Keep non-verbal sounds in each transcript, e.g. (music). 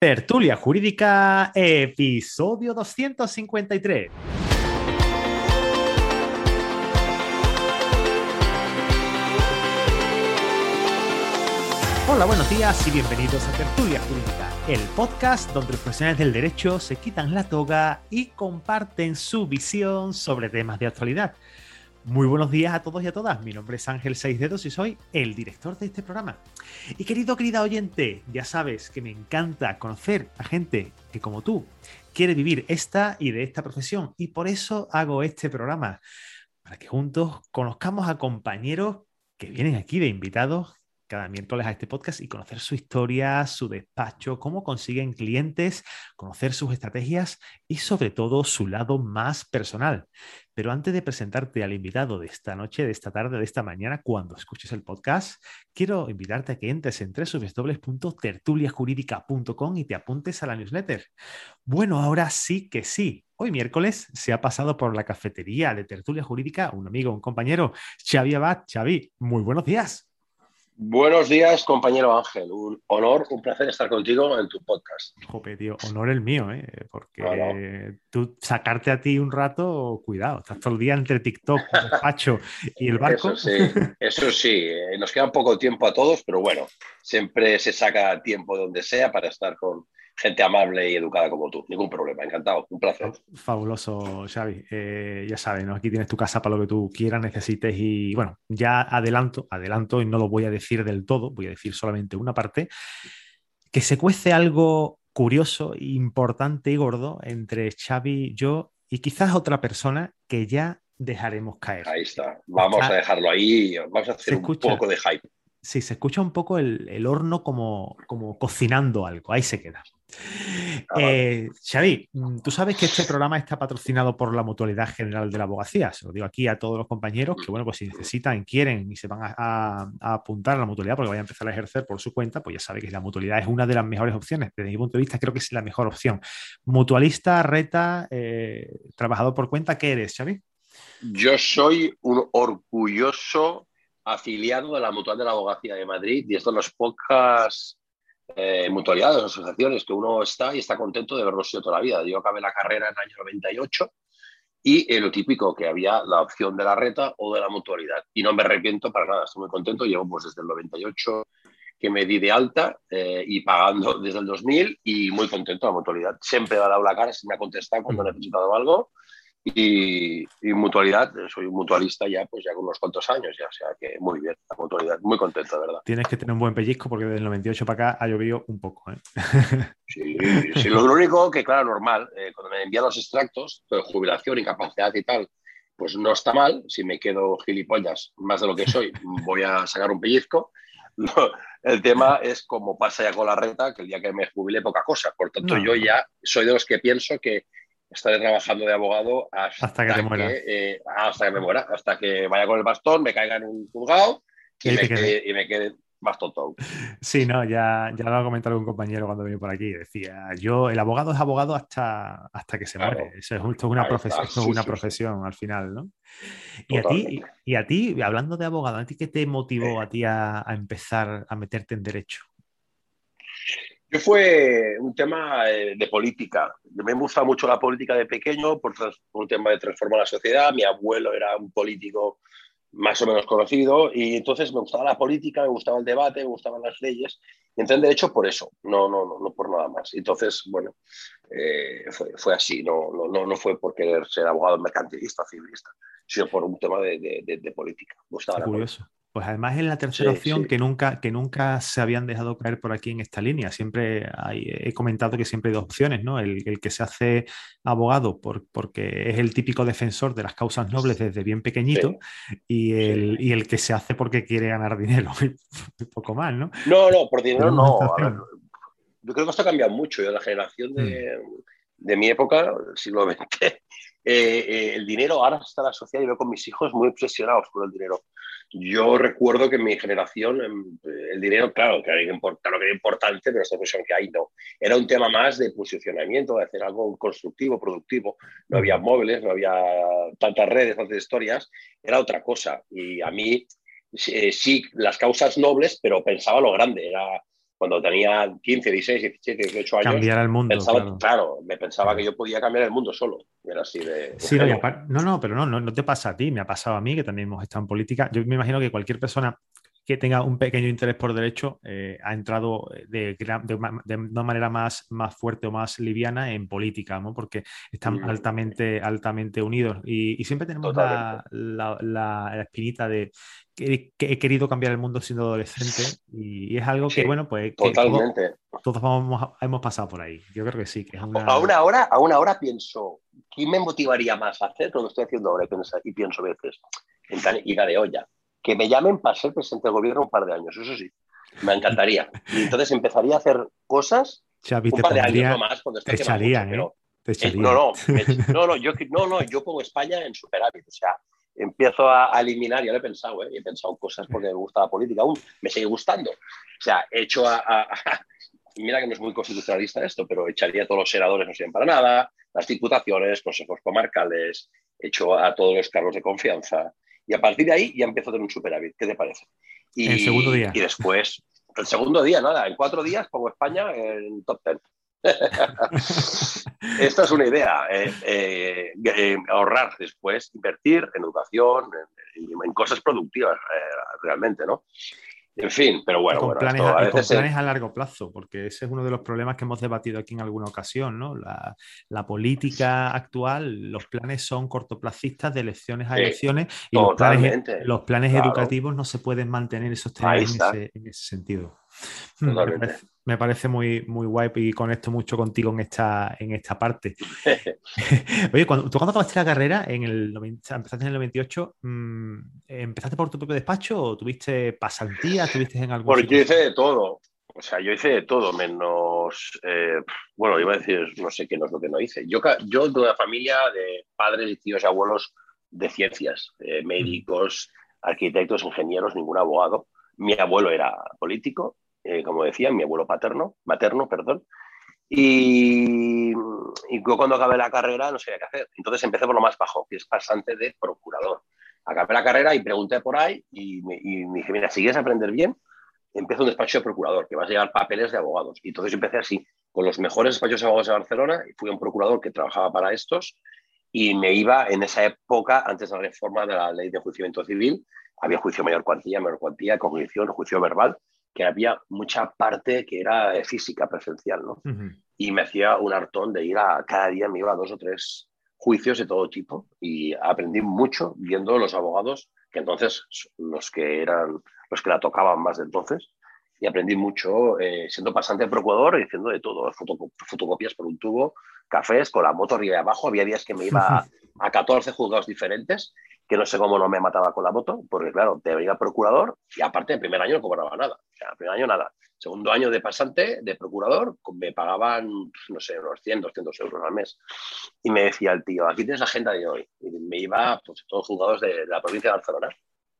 Tertulia Jurídica, episodio 253. Hola, buenos días y bienvenidos a Tertulia Jurídica, el podcast donde los profesionales del derecho se quitan la toga y comparten su visión sobre temas de actualidad. Muy buenos días a todos y a todas. Mi nombre es Ángel Seis Dedos y soy el director de este programa. Y querido, querida oyente, ya sabes que me encanta conocer a gente que como tú quiere vivir esta y de esta profesión. Y por eso hago este programa, para que juntos conozcamos a compañeros que vienen aquí de invitados cada miércoles a este podcast y conocer su historia, su despacho, cómo consiguen clientes, conocer sus estrategias y sobre todo su lado más personal. Pero antes de presentarte al invitado de esta noche, de esta tarde, de esta mañana, cuando escuches el podcast, quiero invitarte a que entres en www.tertuliajurídica.com y te apuntes a la newsletter. Bueno, ahora sí que sí. Hoy miércoles se ha pasado por la cafetería de Tertulia Jurídica un amigo, un compañero, Xavi Abad. Xavi, muy buenos días. Buenos días, compañero Ángel. Un honor, un placer estar contigo en tu podcast. Jope, tío, honor el mío, ¿eh? Porque tú sacarte a ti un rato, cuidado, estás todo el día entre TikTok, el (laughs) despacho y el barco. Eso sí, eso sí, eh, nos queda poco tiempo a todos, pero bueno, siempre se saca tiempo donde sea para estar con, gente amable y educada como tú. Ningún problema, encantado, un placer. Fabuloso, Xavi. Eh, ya sabes, ¿no? aquí tienes tu casa para lo que tú quieras, necesites y bueno, ya adelanto, adelanto y no lo voy a decir del todo, voy a decir solamente una parte, que se cuece algo curioso, importante y gordo entre Xavi, yo y quizás otra persona que ya dejaremos caer. Ahí está, vamos a dejarlo ahí, vamos a hacer un poco de hype. Sí, se escucha un poco el, el horno como, como cocinando algo, ahí se queda. Ah, eh, Xavi, mm, tú sabes que este programa está patrocinado por la Mutualidad General de la Abogacía. Se lo digo aquí a todos los compañeros que, bueno, pues si necesitan, quieren y se van a, apuntar a la mutualidad porque vayan a empezar a ejercer por su cuenta, pues ya sabe que la mutualidad es una de las mejores opciones. Desde mi punto de vista, creo que es la mejor opción. Mutualista, reta, eh, trabajador por cuenta, ¿qué eres, Xavi? Yo soy un orgulloso afiliado de la Mutualidad de la Abogacía de Madrid y esto los pocas eh, mutualidades, asociaciones que uno está y está contento de haberlo sido toda la vida. Yo acabé la carrera en el año 98 y eh, lo típico que había la opción de la reta o de la mutualidad. Y no me arrepiento para nada, estoy muy contento. Llevo pues desde el 98 que me di de alta eh, y pagando desde el 2000 y muy contento la mutualidad. Siempre me ha dado la cara, se me ha contestado cuando he necesitado algo y, mutualidad, soy un mutualista ya, pues ya con unos cuantos años, ya, o sea que muy bien, la mutualidad, muy contento, de verdad. Tienes que tener un buen pellizco porque desde el 98 para acá ha llovido un poco. ¿eh? (laughs) Sí, sí, lo único que, claro, normal, eh, cuando me envían los extractos de jubilación, incapacidad y tal, pues no está mal, si me quedo gilipollas más de lo que soy, voy a sacar un pellizco. el tema es como pasa ya con la renta, que el día que me jubile poca cosa. Por tanto, yo ya soy de los que pienso que estaré trabajando de abogado hasta, que, te muera. Eh, hasta que me muera, hasta que vaya con el bastón, me caiga en un juzgado y, me, quede, y me quede más tonto. Sí, no, ya, ya lo ha comentado algún compañero cuando vino por aquí. Decía, yo, el abogado es abogado hasta, hasta que se muere. Eso es, justo una, profesión, es una profesión al final, ¿no? Y a, ti, y a ti, hablando de abogado, ¿a ti qué te motivó a ti a empezar a meterte en derecho? Yo fue un tema eh, de política. Me gusta mucho la política de pequeño por, un tema de transformar la sociedad. Mi abuelo era un político más o menos conocido y entonces me gustaba la política, me gustaba el debate, me gustaban las leyes. Y entré en derecho por eso, no, no, no, no por nada más. Entonces, bueno, eh, fue, fue, así, no, no, no fue por querer ser abogado mercantilista, civilista, sino por un tema de, de, de, política. gustaba curioso. Pues además es la tercera opción Que, nunca, que nunca se habían dejado caer por aquí en esta línea. Siempre he comentado que siempre hay dos opciones, ¿no? El, que se hace abogado por, porque es el típico defensor de las causas nobles desde bien pequeñito y, el, y, el, que se hace porque quiere ganar dinero. (laughs) Un poco mal, ¿no? No, no, por dinero no. yo creo que esto ha cambiado mucho. Yo, la generación de, mm. de mi época, el siglo XX, eh, el dinero ahora está asociado y veo con mis hijos muy obsesionados con el dinero. Yo recuerdo que en mi generación em, el dinero, claro, que era, claro que era importante, pero esta cuestión que hay no. Era un tema más de posicionamiento, de hacer algo constructivo, productivo. No había móviles, no había tantas redes, tantas historias. Era otra cosa. Y a mí, eh, sí, las causas nobles, pero pensaba lo grande. Era cuando tenía 15, 16, 17, 18 años. Cambiar el mundo. claro. me pensaba que yo podía cambiar el mundo solo. Era así de. Sí, no, no, pero no, no, no, te pasa a ti, me ha pasado a mí, que también hemos estado en política. Yo me imagino que cualquier persona que tenga un pequeño interés por derecho eh, ha entrado de, de, una manera más, más fuerte o más liviana en política, ¿no? porque están mm. altamente, altamente unidos. Y, siempre tenemos la, la, espinita de que, he querido cambiar el mundo siendo adolescente y, es algo que, bueno, pues totalmente. todos, vamos, hemos pasado por ahí. Yo creo que sí. Que es una... a, una hora, a una hora pienso, ¿quién me motivaría más a hacer lo que estoy haciendo ahora? Y pienso, veces, en ira de olla que me llamen para ser presidente del gobierno un par de años, eso sí, me encantaría. Y entonces empezaría a hacer cosas un par de años más cuando esté echarían, ¿eh? no, no, (laughs) no, no, yo, no, no, yo pongo España en superávit, o sea, empiezo a, eliminar, ya lo he pensado, ¿eh? he pensado cosas porque me gusta la política aún, me sigue gustando. O sea, he hecho a, mira que no es muy constitucionalista esto, pero echaría a todos los senadores, no sirven para nada, las diputaciones, consejos comarcales, he hecho a todos los cargos de confianza, y a partir de ahí ya empiezo a tener un superávit. ¿Qué te parece? Y, el segundo día. Y después, el segundo día, nada, en cuatro días pongo España en top ten. (laughs) Esta es una idea, eh, eh, eh, ahorrar después, invertir en educación, en, cosas productivas realmente, ¿no? En fin, pero bueno. Con, planes, a, planes a largo plazo, porque ese es uno de los problemas que hemos debatido aquí en alguna ocasión, ¿no? La, política actual, los planes son cortoplacistas de elecciones a elecciones y los planes, los planes educativos no se pueden mantener esos temas en ese sentido. Hmm, me parece, muy, muy guay y conecto mucho contigo en esta, en esta parte. (laughs) (laughs) Oye, cuando, ¿tú cuando acabaste la carrera, en el, empezaste en el 98, mm, ¿empezaste por tu propio despacho o tuviste pasantía? ¿Tuviste en algún Porque yo hice de todo. O sea, yo hice de todo, menos. Eh, bueno, iba a decir, no sé qué no es lo que no hice. Yo, yo de una familia de padres y tíos y abuelos de ciencias, eh, médicos, arquitectos, ingenieros, ningún abogado. Mi abuelo era político, eh, como decía, mi abuelo paterno, materno, perdón. Y, y, cuando acabé la carrera no sabía qué hacer. Entonces empecé por lo más bajo, que es pasante de procurador. Acabé la carrera y pregunté por ahí y me, dije, mira, si quieres aprender bien, empiezo un despacho de procurador, que vas a llevar papeles de abogados. Y entonces empecé así, con los mejores despachos de abogados de Barcelona, y fui un procurador que trabajaba para estos, y me iba en esa época, antes de la reforma de la ley de juiciamiento civil, había juicio mayor cuantía, menor cuantía, cognición, juicio verbal, que había mucha parte que era física, presencial, ¿no? Y me hacía un hartón de ir a, cada día me iba a dos o tres juicios de todo tipo y aprendí mucho viendo los abogados, que entonces los que eran, los que la tocaban más de entonces, y aprendí mucho eh, siendo pasante de procurador y haciendo de todo, fotocopias por un tubo, cafés, con la moto arriba y abajo, había días que me iba (laughs) a, a 14 juzgados diferentes que no sé cómo no me mataba con la moto, porque claro, te venía procurador y aparte el primer año no cobraba nada. O sea, el primer año nada. Segundo año de pasante, de procurador, me pagaban, no sé, unos 100, 200 euros al mes. Y me decía el tío, aquí tienes la agenda de hoy. Y me iba, pues, todos juzgados de, la provincia de Barcelona.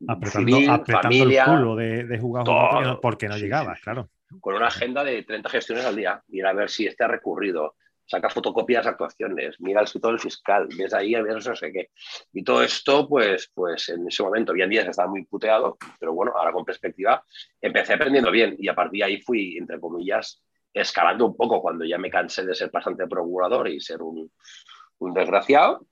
Apretando, Civil, familia, el culo de, de jugadores porque no llegabas, claro. Con una agenda de 30 gestiones al día. Y a ver si este ha recurrido, saca fotocopias actuaciones, mira el escritor del fiscal, ves ahí, ves no sé qué. Y todo esto, pues, pues en ese momento, hoy en día estaba muy puteado, pero bueno, ahora con perspectiva, empecé aprendiendo bien y a partir de ahí fui, entre comillas, escalando un poco cuando ya me cansé de ser bastante procurador y ser un, un desgraciado,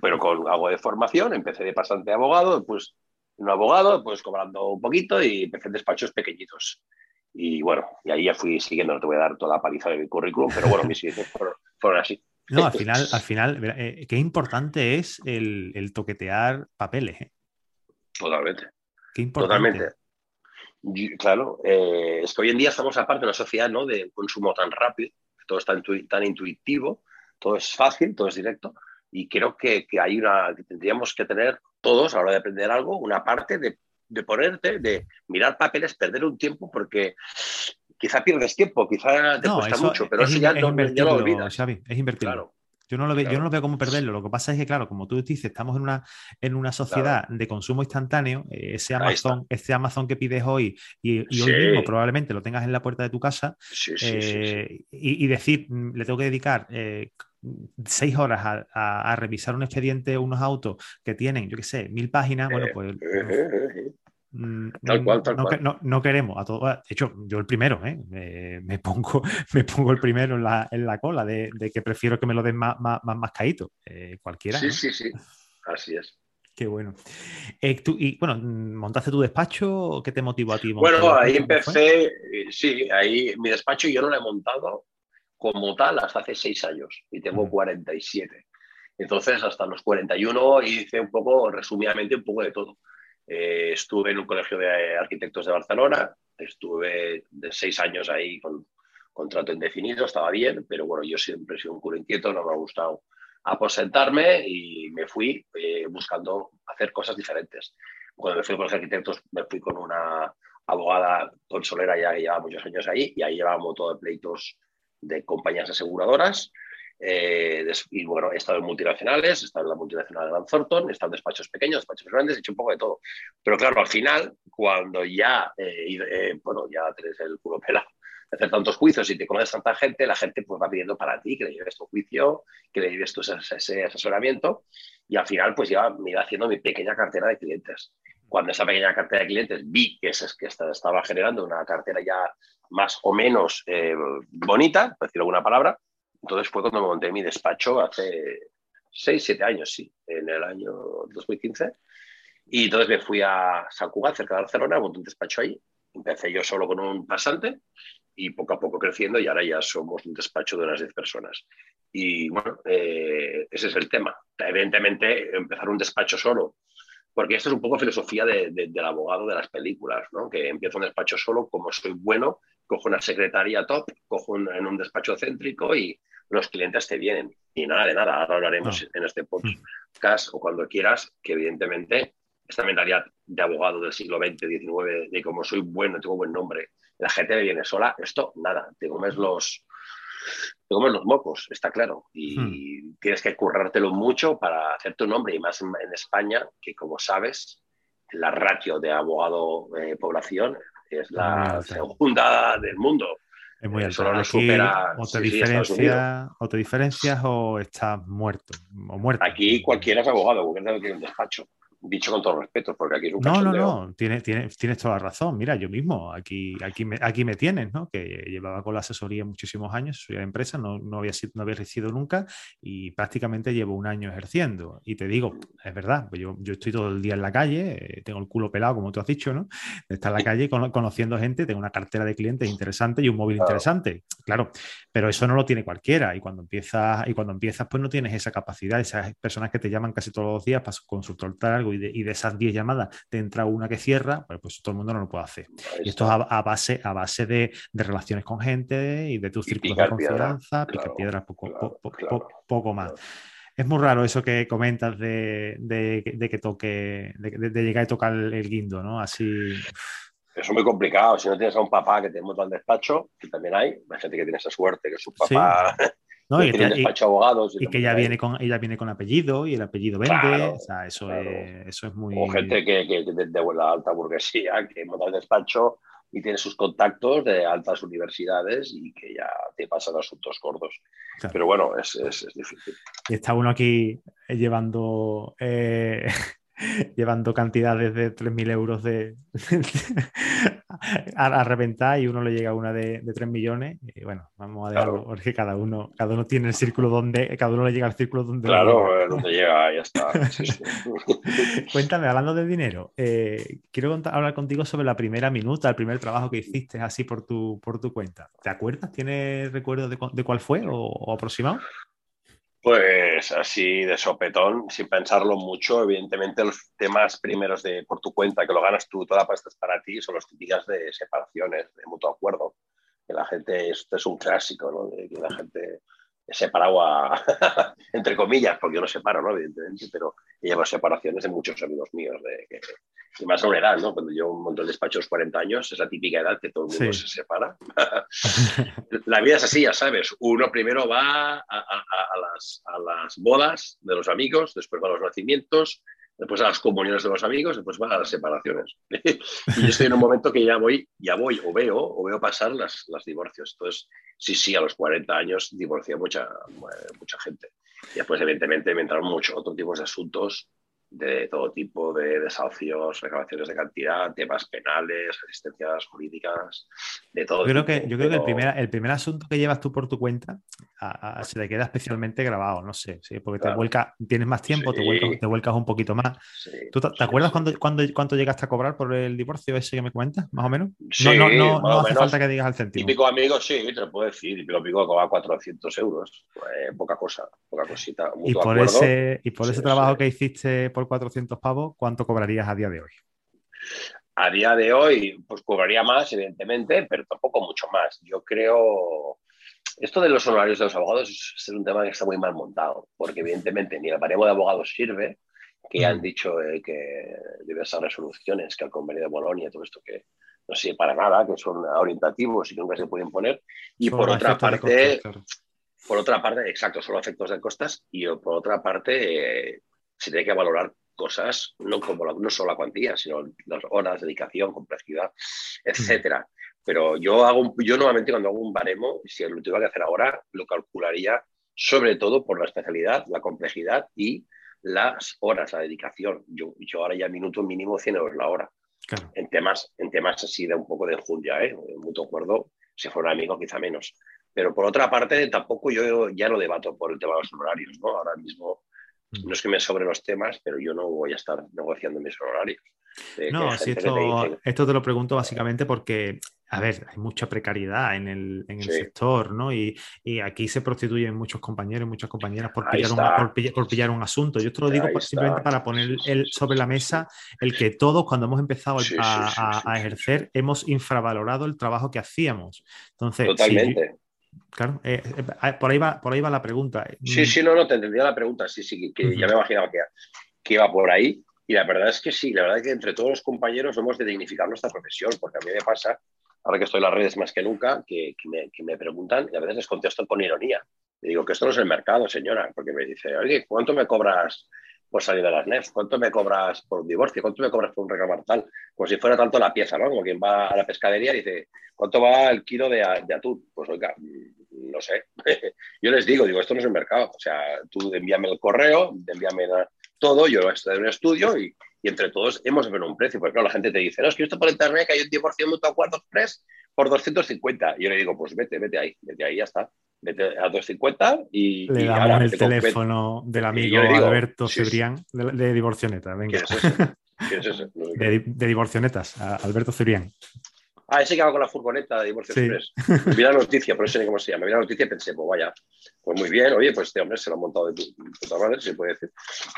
pero con algo de formación, empecé de pasante abogado, pues un abogado, pues cobrando un poquito y empecé en despachos pequeñitos. Y bueno, y ahí ya fui siguiendo, no te voy a dar toda la paliza de mi currículum, pero bueno, mis inicios fueron, así. No, al final, al final eh, qué importante es el, toquetear papeles. ¿eh? Totalmente. Qué importante. Totalmente. claro, eh, es que hoy en día estamos aparte de una sociedad ¿no? de consumo tan rápido, todo es tan, tan intuitivo, todo es fácil, todo es directo, y creo que, que hay una, que tendríamos que tener todos, a la hora de aprender algo, una parte de de ponerte, de mirar papeles, perder un tiempo, porque quizá pierdes tiempo, quizá te cuesta mucho, pero eso ya, no, lo olvidas. Xavi, es invertido. Yo no, lo veo, yo no lo veo como perderlo. Lo que pasa es que, claro, como tú dices, estamos en una, en una sociedad de consumo instantáneo. Eh, ese, Amazon, ese Amazon que pides hoy y, hoy mismo probablemente lo tengas en la puerta de tu casa eh, y, decir, mm, le tengo que dedicar eh, seis horas a, revisar un expediente, unos autos que tienen, yo qué sé, mil páginas, bueno, pues Mm, tal cual, tal no, cual. No, queremos a todos. De hecho, yo el primero, ¿eh? me, pongo, (laughs) me pongo el primero en la, en la cola de, que prefiero que me lo den más, más, más, caído. Eh, cualquiera. Sí, sí, sí. Así es. Qué bueno. Eh, y bueno, ¿montaste tu despacho? ¿Qué te motivó a ti? Bueno, ahí empecé, eh, sí, ahí mi despacho yo no lo he montado como tal hasta hace seis años y tengo 47. Entonces, hasta los 41 hice un poco, resumidamente, un poco de todo. Eh, estuve en un colegio de arquitectos de Barcelona, estuve de seis años ahí con contrato indefinido, estaba bien, pero bueno, yo siempre he sido un culo inquieto, no me ha gustado aposentarme y me fui eh, buscando hacer cosas diferentes. Cuando me fui con los arquitectos, me fui con una abogada consolera ya que llevaba muchos años ahí y ahí llevábamos todo de pleitos de compañías aseguradoras. Eh, y bueno, he estado en multinacionales, he estado en la multinacional de Van Thornton, he estado en despachos pequeños, despachos grandes, he hecho un poco de todo. Pero claro, al final, cuando ya, eh, bueno, ya tenés el culo pelado hacer tantos juicios y te conoces tanta gente, la gente pues va pidiendo para ti que le lleves tu juicio, que le lleves tu, asesoramiento y al final pues ya me iba haciendo mi pequeña cartera de clientes. Cuando esa pequeña cartera de clientes vi que, es, que estaba generando una cartera ya más o menos eh, bonita, por decir alguna palabra, entonces fue cuando me monté mi despacho hace 6, 7 años, sí, en el año 2015. Y entonces me fui a San Cugat, cerca de Barcelona, monté un despacho ahí. Empecé yo solo con un pasante y poco a poco creciendo y ahora ya somos un despacho de unas 10 personas. Y bueno, eh, ese es el tema. Evidentemente, empezar un despacho solo, porque esto es un poco filosofía del abogado de las películas, ¿no? que empiezo un despacho solo, como soy bueno, cojo una secretaria top, cojo en un despacho céntrico y los clientes te vienen. Y nada de nada, ahora hablaremos en este podcast o cuando quieras, que evidentemente esta mentalidad de abogado del siglo XX, XIX, de como soy bueno, tengo buen nombre, la gente me viene sola, esto nada, te comes los, te comes los mocos, está claro. Y hmm. tienes que currártelo mucho para hacer tu nombre, y más en, España, que como sabes, la ratio de abogado-población eh, es la segunda del mundo. Es muy alto. o, te diferencia, o te diferencias o estás muerto. O muerto. Aquí cualquiera es abogado, cualquiera tiene un despacho dicho con todo respeto, porque aquí es un No, no, no, tienes, tienes, tienes, toda la razón. Mira, yo mismo, aquí, aquí, me, aquí me tienes, ¿no? Que llevaba con la asesoría muchísimos años, soy de empresa, no, no, había, no había ejercido nunca y prácticamente llevo un año ejerciendo. Y te digo, es verdad, pues yo, yo estoy todo el día en la calle, eh, tengo el culo pelado, como tú has dicho, ¿no? De estar en la calle conociendo gente, tengo una cartera de clientes interesante y un móvil interesante, claro, pero eso no lo tiene cualquiera y cuando empiezas, y cuando empiezas, pues no tienes esa capacidad, esas personas que te llaman casi todos los días para consultar algo y de, esas 10 llamadas te entra una que cierra, pues, pues, todo el mundo no lo puede hacer. Y esto es a, base, a base de, relaciones con gente y de tus círculos de confianza, picar piedras, poco, poco más. Es muy raro eso que comentas de, que toque, de, llegar y tocar el, guindo, ¿no? Así. Eso es muy complicado. Si no tienes a un papá que te monta al despacho, que también hay, hay gente que tiene esa suerte, que su papá y, que ya viene con ella viene con apellido y el apellido vende. o sea, eso, es, eso es muy. O gente que, que, de, la alta burguesía (laughs) que monta el despacho y tiene sus contactos de altas universidades y que ya te pasan asuntos gordos. Pero bueno, es, es, difícil. Y está uno aquí llevando eh, (laughs) llevando cantidades de 3.000 euros de, (laughs) a, reventar y uno le llega una de, de 3 millones. Y bueno, vamos a dejarlo porque cada uno, cada uno tiene el círculo donde, cada uno le llega al círculo donde. Claro, eh, donde llega, ya está. (laughs) Cuéntame, hablando de dinero, eh, quiero hablar contigo sobre la primera minuta, el primer trabajo que hiciste así por tu, por tu cuenta. ¿Te acuerdas? ¿Tienes recuerdo de, de cuál fue o, o aproximado? Pues así de sopetón, sin pensarlo mucho, evidentemente los temas primeros de por tu cuenta, que lo ganas tú, toda la pasta es para ti, son los típicas de separaciones, de mutuo acuerdo. Que la gente, esto es un clásico, ¿no? De que la gente separado (laughs) entre comillas, porque yo no separo, ¿no? Evidentemente, pero llevo separaciones de muchos amigos míos, de que, y más a una edad, ¿no? Cuando yo monto el despacho a los 40 años, es la típica edad que todo el mundo se separa. (laughs) la vida es así, ya sabes. Uno primero va a, las, a las bodas de los amigos, después va a los nacimientos, después a las comuniones de los amigos, después van a las separaciones. (laughs) y yo estoy en un momento que ya voy, ya voy o veo, o veo pasar las, las divorcios. Entonces, sí, sí, a los 40 años divorcié mucha, mucha gente. Y después, evidentemente, me entraron muchos otros tipos de asuntos de todo tipo de desahucios, reclamaciones de cantidad, temas penales, asistencias jurídicas, de todo. Yo creo que, yo creo que el, primer, el primer asunto que llevas tú por tu cuenta se te queda especialmente grabado, no sé, ¿sí? porque te vuelca, tienes más tiempo, te, vuelcas, te, vuelcas, un poquito más. ¿Tú te, acuerdas cuando, cuando, cuánto llegaste a cobrar por el divorcio ese que me cuentas, más o menos? no, no, no, no hace falta que digas al céntimo. Típico amigo, sí, te lo puedo decir, típico amigo cobra 400 euros, pues, poca cosa, poca cosita. Y por, ese, y por ese trabajo que hiciste por 400 pavos, ¿cuánto cobrarías a día de hoy? A día de hoy, pues cobraría más, evidentemente, pero tampoco mucho más. Yo creo. Esto de los honorarios de los abogados es un tema que está muy mal montado, porque evidentemente ni el baremo de abogados sirve, que han mm. dicho eh, que diversas resoluciones, que el convenio de Bolonia, todo esto que no sirve para nada, que son orientativos y que nunca se pueden poner. Y por otra parte, por otra parte, exacto, solo efectos de costas, y por otra parte, eh, se tiene que valorar cosas, no, como no solo la cuantía, sino las horas, dedicación, complejidad, etcétera. Pero yo hago yo normalmente cuando hago un baremo, si lo tuviera que hacer ahora, lo calcularía sobre todo por la especialidad, la complejidad y las horas, la dedicación. Yo, yo ahora ya minuto mínimo 100 euros la hora. En, temas, en temas así de un poco de enjundia, ¿eh? mutuo acuerdo, si fuera un amigo quizá menos. Pero por otra parte, tampoco yo ya lo debato por el tema de los horarios, ¿no? Ahora mismo no es que me sobre los temas, pero yo no voy a estar negociando mis horarios. No, si esto, esto te lo pregunto básicamente porque, a ver, hay mucha precariedad en el, en el sector, ¿no? Y, y, aquí se prostituyen muchos compañeros y muchas compañeras por pillar, un, por, pillar, un, asunto. Yo te lo digo simplemente para poner el, sobre la mesa el que todos, cuando hemos empezado a, a, ejercer, hemos infravalorado el trabajo que hacíamos. Entonces, Totalmente. Claro, eh, eh, ah, por, ahí va, por ahí va la pregunta. Sí, sí, no, no, te entendía la pregunta, sí, sí, que, ya me imaginaba que, que, iba por ahí. Y la verdad es que sí, la verdad es que entre todos los compañeros hemos de dignificar nuestra profesión, porque a mí me pasa, ahora que estoy en las redes más que nunca, que, me, que me, preguntan y a veces les contesto con ironía. Le digo que esto no es el mercado, señora, porque me dice, oye, ¿cuánto me cobras por salir de las NEF? ¿Cuánto me cobras por un divorcio? ¿Cuánto me cobras por un reclamar tal? Como si fuera tanto la pieza, ¿no? Como quien va a la pescadería y dice, ¿cuánto va el kilo de, de atún? Pues oiga, no sé. (laughs) yo les digo, digo, esto no es el mercado. O sea, tú envíame el correo, envíame todo, yo voy a estudiar un estudio y, entre todos hemos de ver un precio. Porque la gente te dice, no, es que esto por internet que hay un 10% mutuo acuerdo express por 250. Y yo le digo, pues vete, vete ahí, vete ahí, ya está. Vete a 250 y. Le damos el teléfono del amigo Alberto Cebrián de, Divorcioneta. Venga. ¿Qué es eso? (laughs) de, de, Divorcionetas, Alberto Cebrián. Ah, ese que va con la furgoneta de Divorcio Express. Vi la noticia, por eso sé ni cómo se llama. Vi la noticia y pensé, pues vaya, pues muy bien, oye, pues este hombre se lo ha montado de puta madre, se puede decir.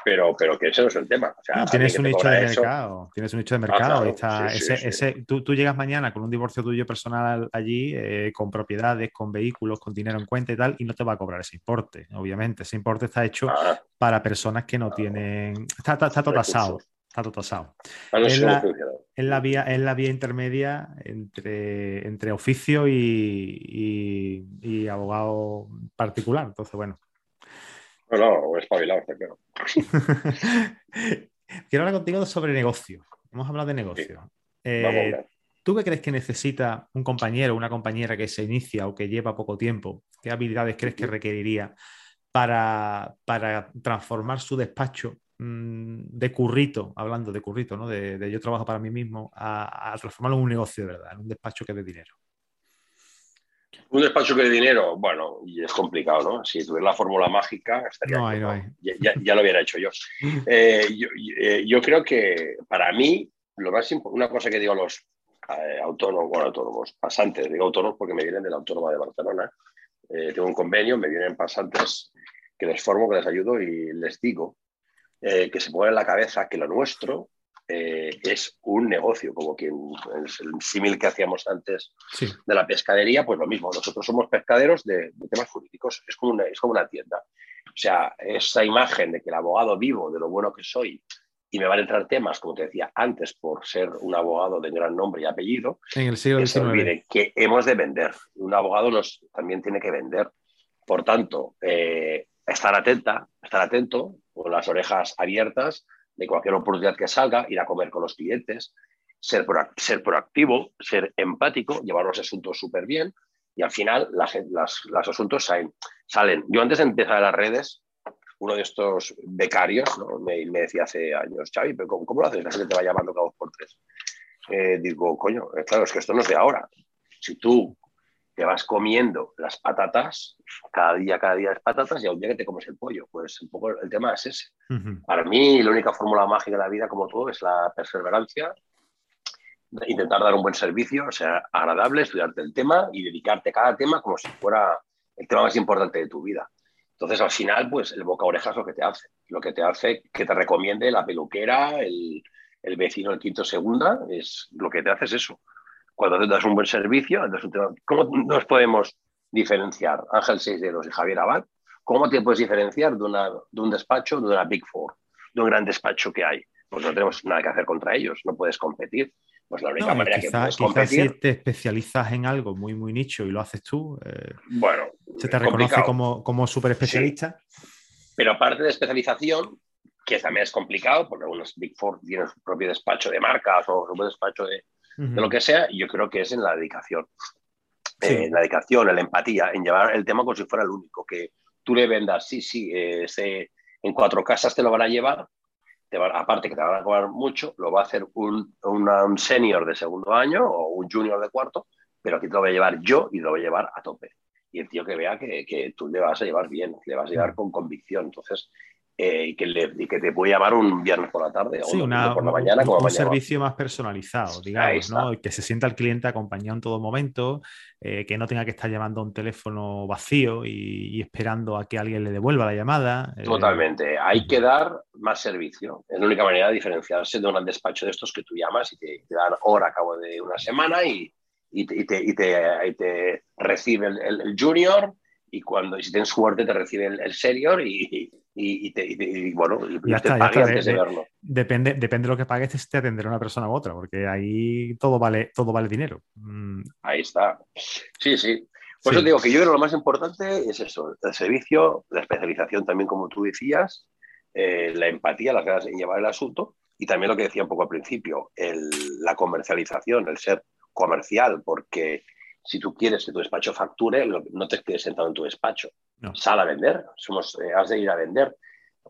Pero, pero que ese no es el tema. tienes, un nicho de mercado, tienes un nicho de mercado. ese, tú, tú, llegas mañana con un divorcio tuyo personal allí, eh, con propiedades, con vehículos, con dinero en cuenta y tal, y no te va a cobrar ese importe, obviamente. Ese importe está hecho ah. para personas que no ah. tienen. Está, está, todo tasado está todo tasado. es, la, vía, es la vía intermedia entre, entre oficio y, y, abogado particular. Entonces, bueno. No, no, espabilado, está claro. (laughs) Quiero hablar contigo sobre negocio. Hemos hablado de negocio. Eh, ¿Tú qué crees que necesita un compañero o una compañera que se inicia o que lleva poco tiempo? ¿Qué habilidades crees que requeriría para, para transformar su despacho de currito, hablando de currito, ¿no? de, yo trabajo para mí mismo, a, transformarlo en un negocio de verdad, en un despacho que dé dinero. Un despacho que dé dinero, bueno, y es complicado, ¿no? Si tuviera la fórmula mágica, estaría no hay, no hay. Ya, lo hubiera hecho yo. (laughs) Eh, eh, yo. Creo que para mí, lo más una cosa que digo a los eh, autónomos, bueno, autónomos, pasantes, digo autónomos porque me vienen de la Autónoma de Barcelona, tengo un convenio, me vienen pasantes que les formo, que les ayudo y les digo eh, que se pone en la cabeza que lo nuestro eh, es un negocio, como quien el símil que hacíamos antes de la pescadería, pues lo mismo. Nosotros somos pescaderos de, temas jurídicos, es como, una, es como una tienda. O sea, esa imagen de que el abogado vivo, de lo bueno que soy, y me van a entrar temas, como te decía antes, por ser un abogado de gran nombre y apellido, en el siglo que que hemos de vender. Un abogado nos, también tiene que vender. Por tanto, eh, estar atenta, estar atento, con las orejas abiertas de cualquier oportunidad que salga, ir a comer con los clientes, ser, ser proactivo, ser empático, llevar los asuntos súper bien y al final los asuntos salen, salen. Yo antes de empezar las redes, uno de estos becarios ¿no? me, me, decía hace años, Xavi, pero ¿cómo, cómo lo haces? La gente te va llamando cada dos por tres. Eh, digo, coño, eh, claro, es que esto no es de ahora. Si tú te vas comiendo las patatas, cada día, cada día las patatas, y a un día que te comes el pollo. Pues un poco el tema es ese. Uh -huh. Para mí, la única fórmula mágica de la vida, como todo, es la perseverancia, intentar dar un buen servicio, o sea, agradable, estudiarte el tema y dedicarte a cada tema como si fuera el tema más importante de tu vida. Entonces, al final, pues el boca oreja es lo que te hace. Lo que te hace que te recomiende la peluquera, el, el vecino del quinto segunda, es lo que te hace es eso. Cuando das un buen servicio, ¿cómo nos podemos diferenciar? Ángel Seis Dedos y Javier Abad, ¿cómo te puedes diferenciar de, una, de un despacho, de una Big Four, de un gran despacho que hay? Pues no tenemos nada que hacer contra ellos, no puedes competir. Pues la única no, manera quizá, que puedes competir... si te especializas en algo muy, muy nicho y lo haces tú, eh, bueno, se te reconoce como, como súper especialista. Sí. Pero aparte de especialización, que también es complicado, porque algunos Big Four tienen su propio despacho de marcas o su propio despacho de, uh -huh. de lo que sea, yo creo que es en la dedicación. Sí. Eh, en la dedicación, en la empatía, en llevar el tema como si fuera el único, que tú le vendas, sí, sí, eh, en cuatro casas te lo van a llevar, te va, aparte que te van a cobrar mucho, lo va a hacer un, una, un senior de segundo año o un junior de cuarto, pero aquí te lo voy a llevar yo y lo voy a llevar a tope. Y el tío que vea que, que tú le vas a llevar bien, le vas a llevar con convicción. Entonces, eh, y, que le, y, que te puede llamar un viernes por la tarde sí, o un una, por la mañana. Como un, un servicio más personalizado, digamos, ¿no? que se sienta el cliente acompañado en todo momento, eh, que no tenga que estar llamando a un teléfono vacío y, y, esperando a que alguien le devuelva la llamada. Eh. Totalmente, hay que dar más servicio. Es la única manera de diferenciarse de un despacho de estos que tú llamas y te, te dan hora a cabo de una semana y, y te, y te, te, recibe el, el, el, junior y cuando y si tienes suerte te recibe el, el senior y, y, te, y, bueno, y ya está, ya está. antes de, de verlo. Depende, depende de lo que pagues, te atenderá una persona u otra, porque ahí todo vale, todo vale dinero. Mm. Ahí está. Sí, sí. Por sí. eso digo que yo creo que lo más importante es eso, el servicio, la especialización también, como tú decías, eh, la empatía, las ganas de llevar el asunto y también lo que decía un poco al principio, el, la comercialización, el ser comercial, porque si tú quieres que tu despacho facture, no te quedes sentado en tu despacho. No. Sal a vender, Somos, eh, has de ir a vender.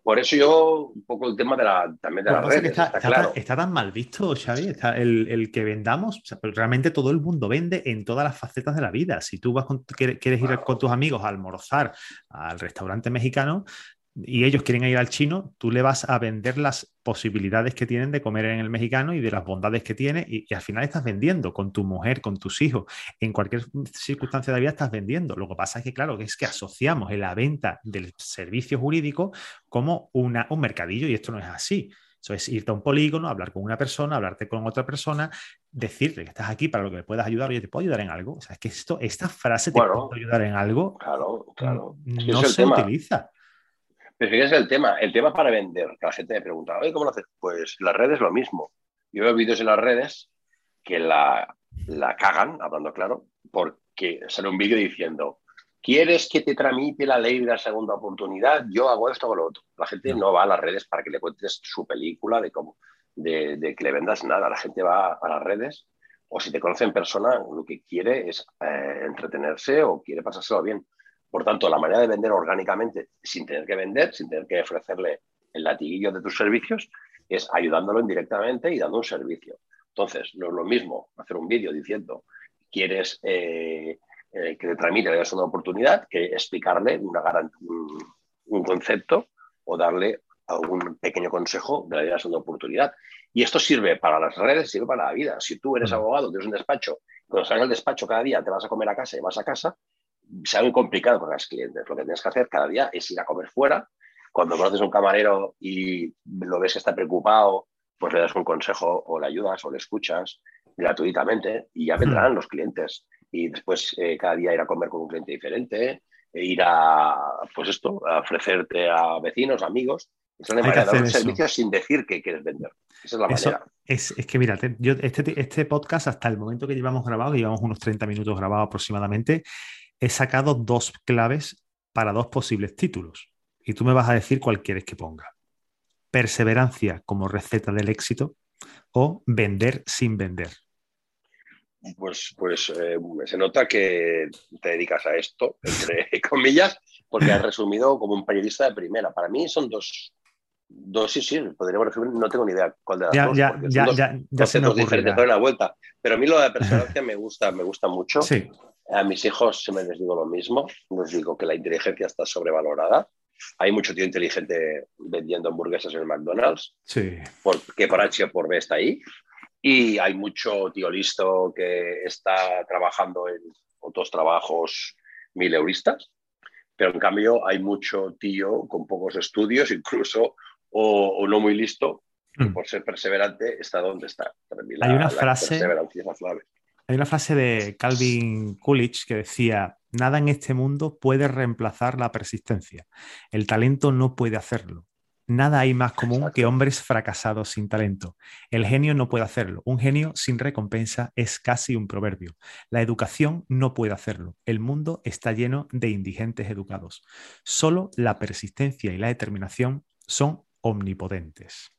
Por eso yo, un poco el tema de la, también de las redes. Está, está, claro. está, tan mal visto, Xavi, está el, el, que vendamos, o sea, realmente todo el mundo vende en todas las facetas de la vida. Si tú vas con, quieres ir claro. con tus amigos a almorzar al restaurante mexicano, y ellos quieren ir al chino, tú le vas a vender las posibilidades que tienen de comer en el mexicano y de las bondades que tiene y, y, al final estás vendiendo con tu mujer, con tus hijos, en cualquier circunstancia de la vida estás vendiendo. Lo que pasa es que, claro, es que asociamos en la venta del servicio jurídico como una, un mercadillo y esto no es así. Eso es irte a un polígono, hablar con una persona, hablarte con otra persona, decirle que estás aquí para lo que me puedas ayudar, oye, ¿te puedo ayudar en algo? O sea, es que esto, esta frase, ¿te bueno, puedo ayudar en algo? Claro, claro. No se tema. utiliza. Pero fíjate el tema, el tema para vender, que la gente me pregunta, oye, ¿cómo lo haces? Pues las redes lo mismo. Yo veo vídeos en las redes que la, la cagan, hablando claro, porque sale un vídeo diciendo, ¿quieres que te tramite la ley de la segunda oportunidad? Yo hago esto o lo otro. La gente no va a las redes para que le cuentes su película de cómo, de, de que le vendas nada. La gente va a las redes o si te conoce en persona, lo que quiere es eh, entretenerse o quiere pasárselo bien. Por tanto, la manera de vender orgánicamente sin tener que vender, sin tener que ofrecerle el latiguillo de tus servicios, es ayudándolo indirectamente y dando un servicio. Entonces, no es lo mismo hacer un vídeo diciendo quieres eh, eh, que te tramite le das una oportunidad que explicarle una un, un, concepto o darle algún pequeño consejo de la idea de una oportunidad. Y esto sirve para las redes, sirve para la vida. Si tú eres abogado, tienes un despacho, cuando sales al despacho cada día te vas a comer a casa y vas a casa, sea muy complicado con los clientes. Lo que tienes que hacer cada día es ir a comer fuera. Cuando conoces a un camarero y lo ves que está preocupado, pues le das un consejo o le ayudas o le escuchas gratuitamente y ya vendrán los clientes. Y después eh, cada día ir a comer con un cliente diferente, e ir a, pues esto, a ofrecerte a vecinos, amigos. Esa es la manera de dar un servicio sin decir que quieres vender. Esa es la eso manera. Es, es que mira, yo, este, este podcast hasta el momento que llevamos grabado, que llevamos unos 30 minutos grabados aproximadamente, he sacado dos claves para dos posibles títulos. Y tú me vas a decir cuál quieres que ponga. Perseverancia como receta del éxito o vender sin vender. pues, pues eh, se nota que te dedicas a esto, entre (laughs) comillas, porque has resumido como un periodista de primera. Para mí son dos, dos sí, sí, podríamos resumir, no tengo ni idea cuál de las Ya, dos. ya, ya, dos ya, ya se ocurre. diferentes, la vuelta. Pero a mí lo de perseverancia me gusta, me gusta mucho. Sí, A mis hijos siempre les digo lo mismo, les digo que la inteligencia está sobrevalorada. Hay mucho tío inteligente vendiendo hamburguesas en el McDonald's, sí. por, que por H o por B está ahí. Y hay mucho tío listo que está trabajando en otros trabajos mileuristas, pero en cambio hay mucho tío con pocos estudios incluso o, o no muy listo que Mm. por ser perseverante está donde está. Para mí la, Hay una la frase- perseverancia es la clave. Hay una frase de Calvin Coolidge que decía, nada en este mundo puede reemplazar la persistencia. El talento no puede hacerlo. Nada hay más común Exacto. que hombres fracasados sin talento. El genio no puede hacerlo. Un genio sin recompensa es casi un proverbio. La educación no puede hacerlo. El mundo está lleno de indigentes educados. Solo la persistencia y la determinación son omnipotentes.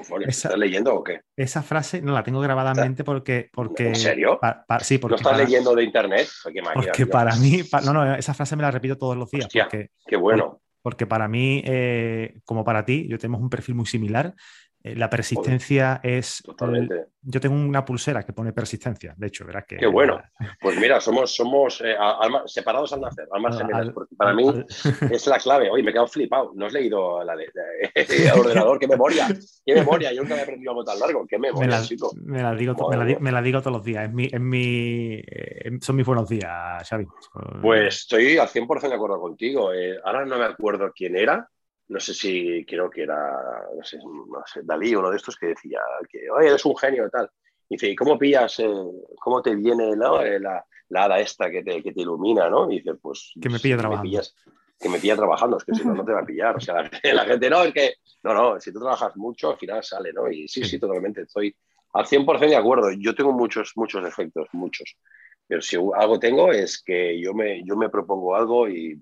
Esa- ¿Estás leyendo o qué? Esa frase no la tengo grabada en mente porque... porque ¿En serio? pa- pa- sí, porque ¿No estás para- leyendo de internet? Qué porque para mí, pa- no, no, esa frase me la repito todos los días, Hostia. porque, Qué bueno. porque para mí, eh, como para ti, yo tenemos un perfil muy similar. Eh, la persistencia es. Totalmente. Yo tengo una pulsera que pone persistencia, de hecho, verás que. Qué bueno. (laughs) Pues mira, somos, somos eh, alma- separados al nacer, almas Al- gemelas, al- porque para mí al- (laughs) es la clave. Oye, me he quedado flipado. No has leído la de, de- (laughs) el ordenador. ¡Qué memoria! ¡Qué memoria! Yo nunca había aprendido algo tan largo. ¡Qué me, memoria, la, chico! me la digo, me, la, di- me la digo todos los días. Es mi, es mi, eh, son mis buenos días, Xavi. Pues estoy al 100% de acuerdo contigo. Eh, ahora no me acuerdo quién era. No sé si creo que era, no sé, no sé, Dalí, uno de estos que decía que, oye, eres un genio y tal. Y dice, ¿y cómo pillas, eh, cómo te viene ¿no? Eh, la, la hada esta que te, que te ilumina, ¿no? Y dice, pues... Que me pilla trabajando. pillas- que me pilla trabajando, es que si no, no te va a pillar. O sea, la, (laughs) la gente, no, es que, no, no, si tú trabajas mucho, al final sale, ¿no? Y sí, Sí. sí, totalmente, estoy al 100% de acuerdo. Yo tengo muchos, muchos defectos, muchos. Pero si algo tengo es que yo me, yo me propongo algo y,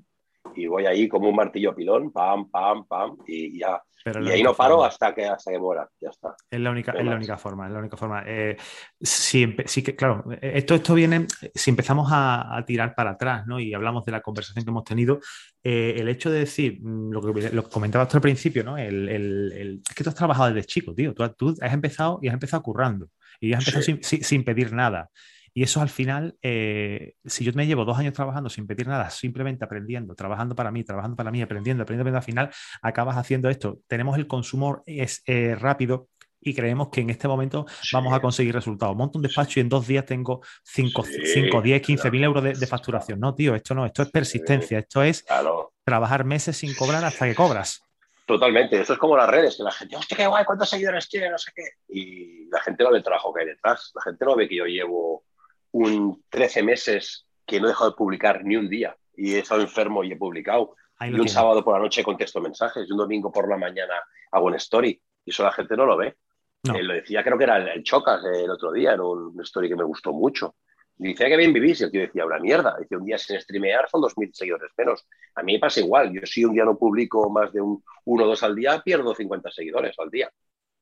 y voy ahí como un martillo pilón, pam, pam, pam, y ya. Pero Y ahí no paro forma. hasta que, hasta que muera, ya está. Es la única, No es la única forma, es la única forma. Eh, si sí que, claro, esto, esto viene, si empezamos a, a tirar para atrás, ¿no? Y hablamos de la conversación que hemos tenido, eh, el hecho de decir, mm, lo que, lo comentabas tú al principio, ¿no? El, el- el- es que tú has trabajado desde chico, tío. Tú, tú has empezado y has empezado currando. Y has empezado Sí. sin- sin pedir nada. Y eso al final, eh, si yo me llevo dos años trabajando sin pedir nada, simplemente aprendiendo, trabajando para mí, trabajando para mí, aprendiendo, aprendiendo, aprendiendo, al final acabas haciendo esto. Tenemos el consumo es, eh, rápido y creemos que en este momento vamos a conseguir resultados. Monto un despacho y en dos días tengo 5, Sí, 5 10, 15 mil euros de, de facturación. No, tío, esto no, esto es persistencia, esto es Claro, trabajar meses sin cobrar hasta que cobras. totalmente. Esto es como las redes, que la gente, hostia, qué guay, cuántos seguidores tiene, no sé qué. Y la gente no ve el trabajo que hay detrás. La gente no ve que yo llevo un 13 meses que no he dejado de publicar ni un día. Y he estado enfermo y he publicado. Ahí Y un sábado por la noche contesto mensajes, y un domingo por la mañana hago un story. Y eso la gente no lo ve. No. Eh, lo decía, creo que era el, el Chocas eh, el otro día, en un story que me gustó mucho. Y decía que bien vivís, y el tío decía, una mierda. Dice, un día sin streamear son 2.000 seguidores menos. A mí me pasa igual. Yo si un día no publico más de un uno o dos al día, pierdo 50 seguidores al día.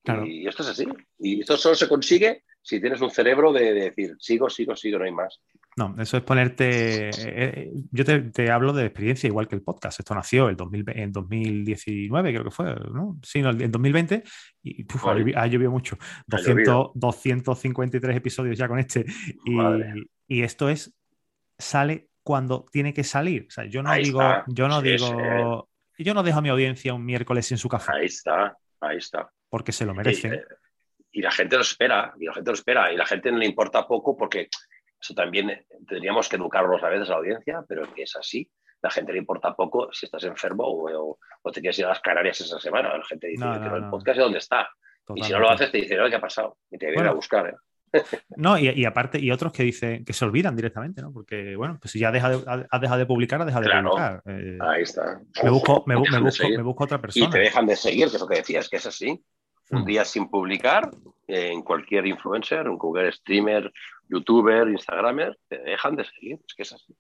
Claro. Y esto es así. Y esto solo se consigue si tienes un cerebro de, de decir, sigo, sigo, sigo, no hay más. No, eso es ponerte. eh, eh, yo te, te hablo de experiencia igual que el podcast. Esto nació el 2000 en 2019, creo que fue, ¿no? Sí, no, en 2020 y puf, ha, Vale. llovi- ha llovido mucho. Ha 200, llovido. 253 episodios ya con este. Y, esto es. Sale cuando tiene que salir. O sea, yo no Ahí digo. está. Yo no Sí, digo. Yo no dejo a mi audiencia un miércoles sin su café Ahí está, ahí está. Porque se lo Y, merecen. eh, y la gente lo espera, y la gente lo espera, y la gente no le importa poco porque eso también eh, tendríamos que educarlos a veces a la audiencia, pero es que es así. La gente le importa poco si estás enfermo o, o- o te quieres ir a las Canarias esa semana. La gente dice, No, pero no, el podcast es dónde está. Y si no lo haces, te dicen, "Oye, ¿qué ha pasado? Y te vienen Bueno. a buscar. ¿eh? (laughs) No, y, y aparte, y otros que dicen que se olvidan directamente, ¿no? Porque, bueno, pues si ya deja de- ha- has dejado de publicar, has dejado de Claro. publicar. Eh, Ahí está. me, busco, me, (laughs) busco, me busco otra Y persona. te dejan de seguir, que es lo que decías, que es así. Un Mm. día sin publicar, en cualquier influencer, un cualquier streamer, youtuber, instagramer, te dejan de seguir. Es que es así.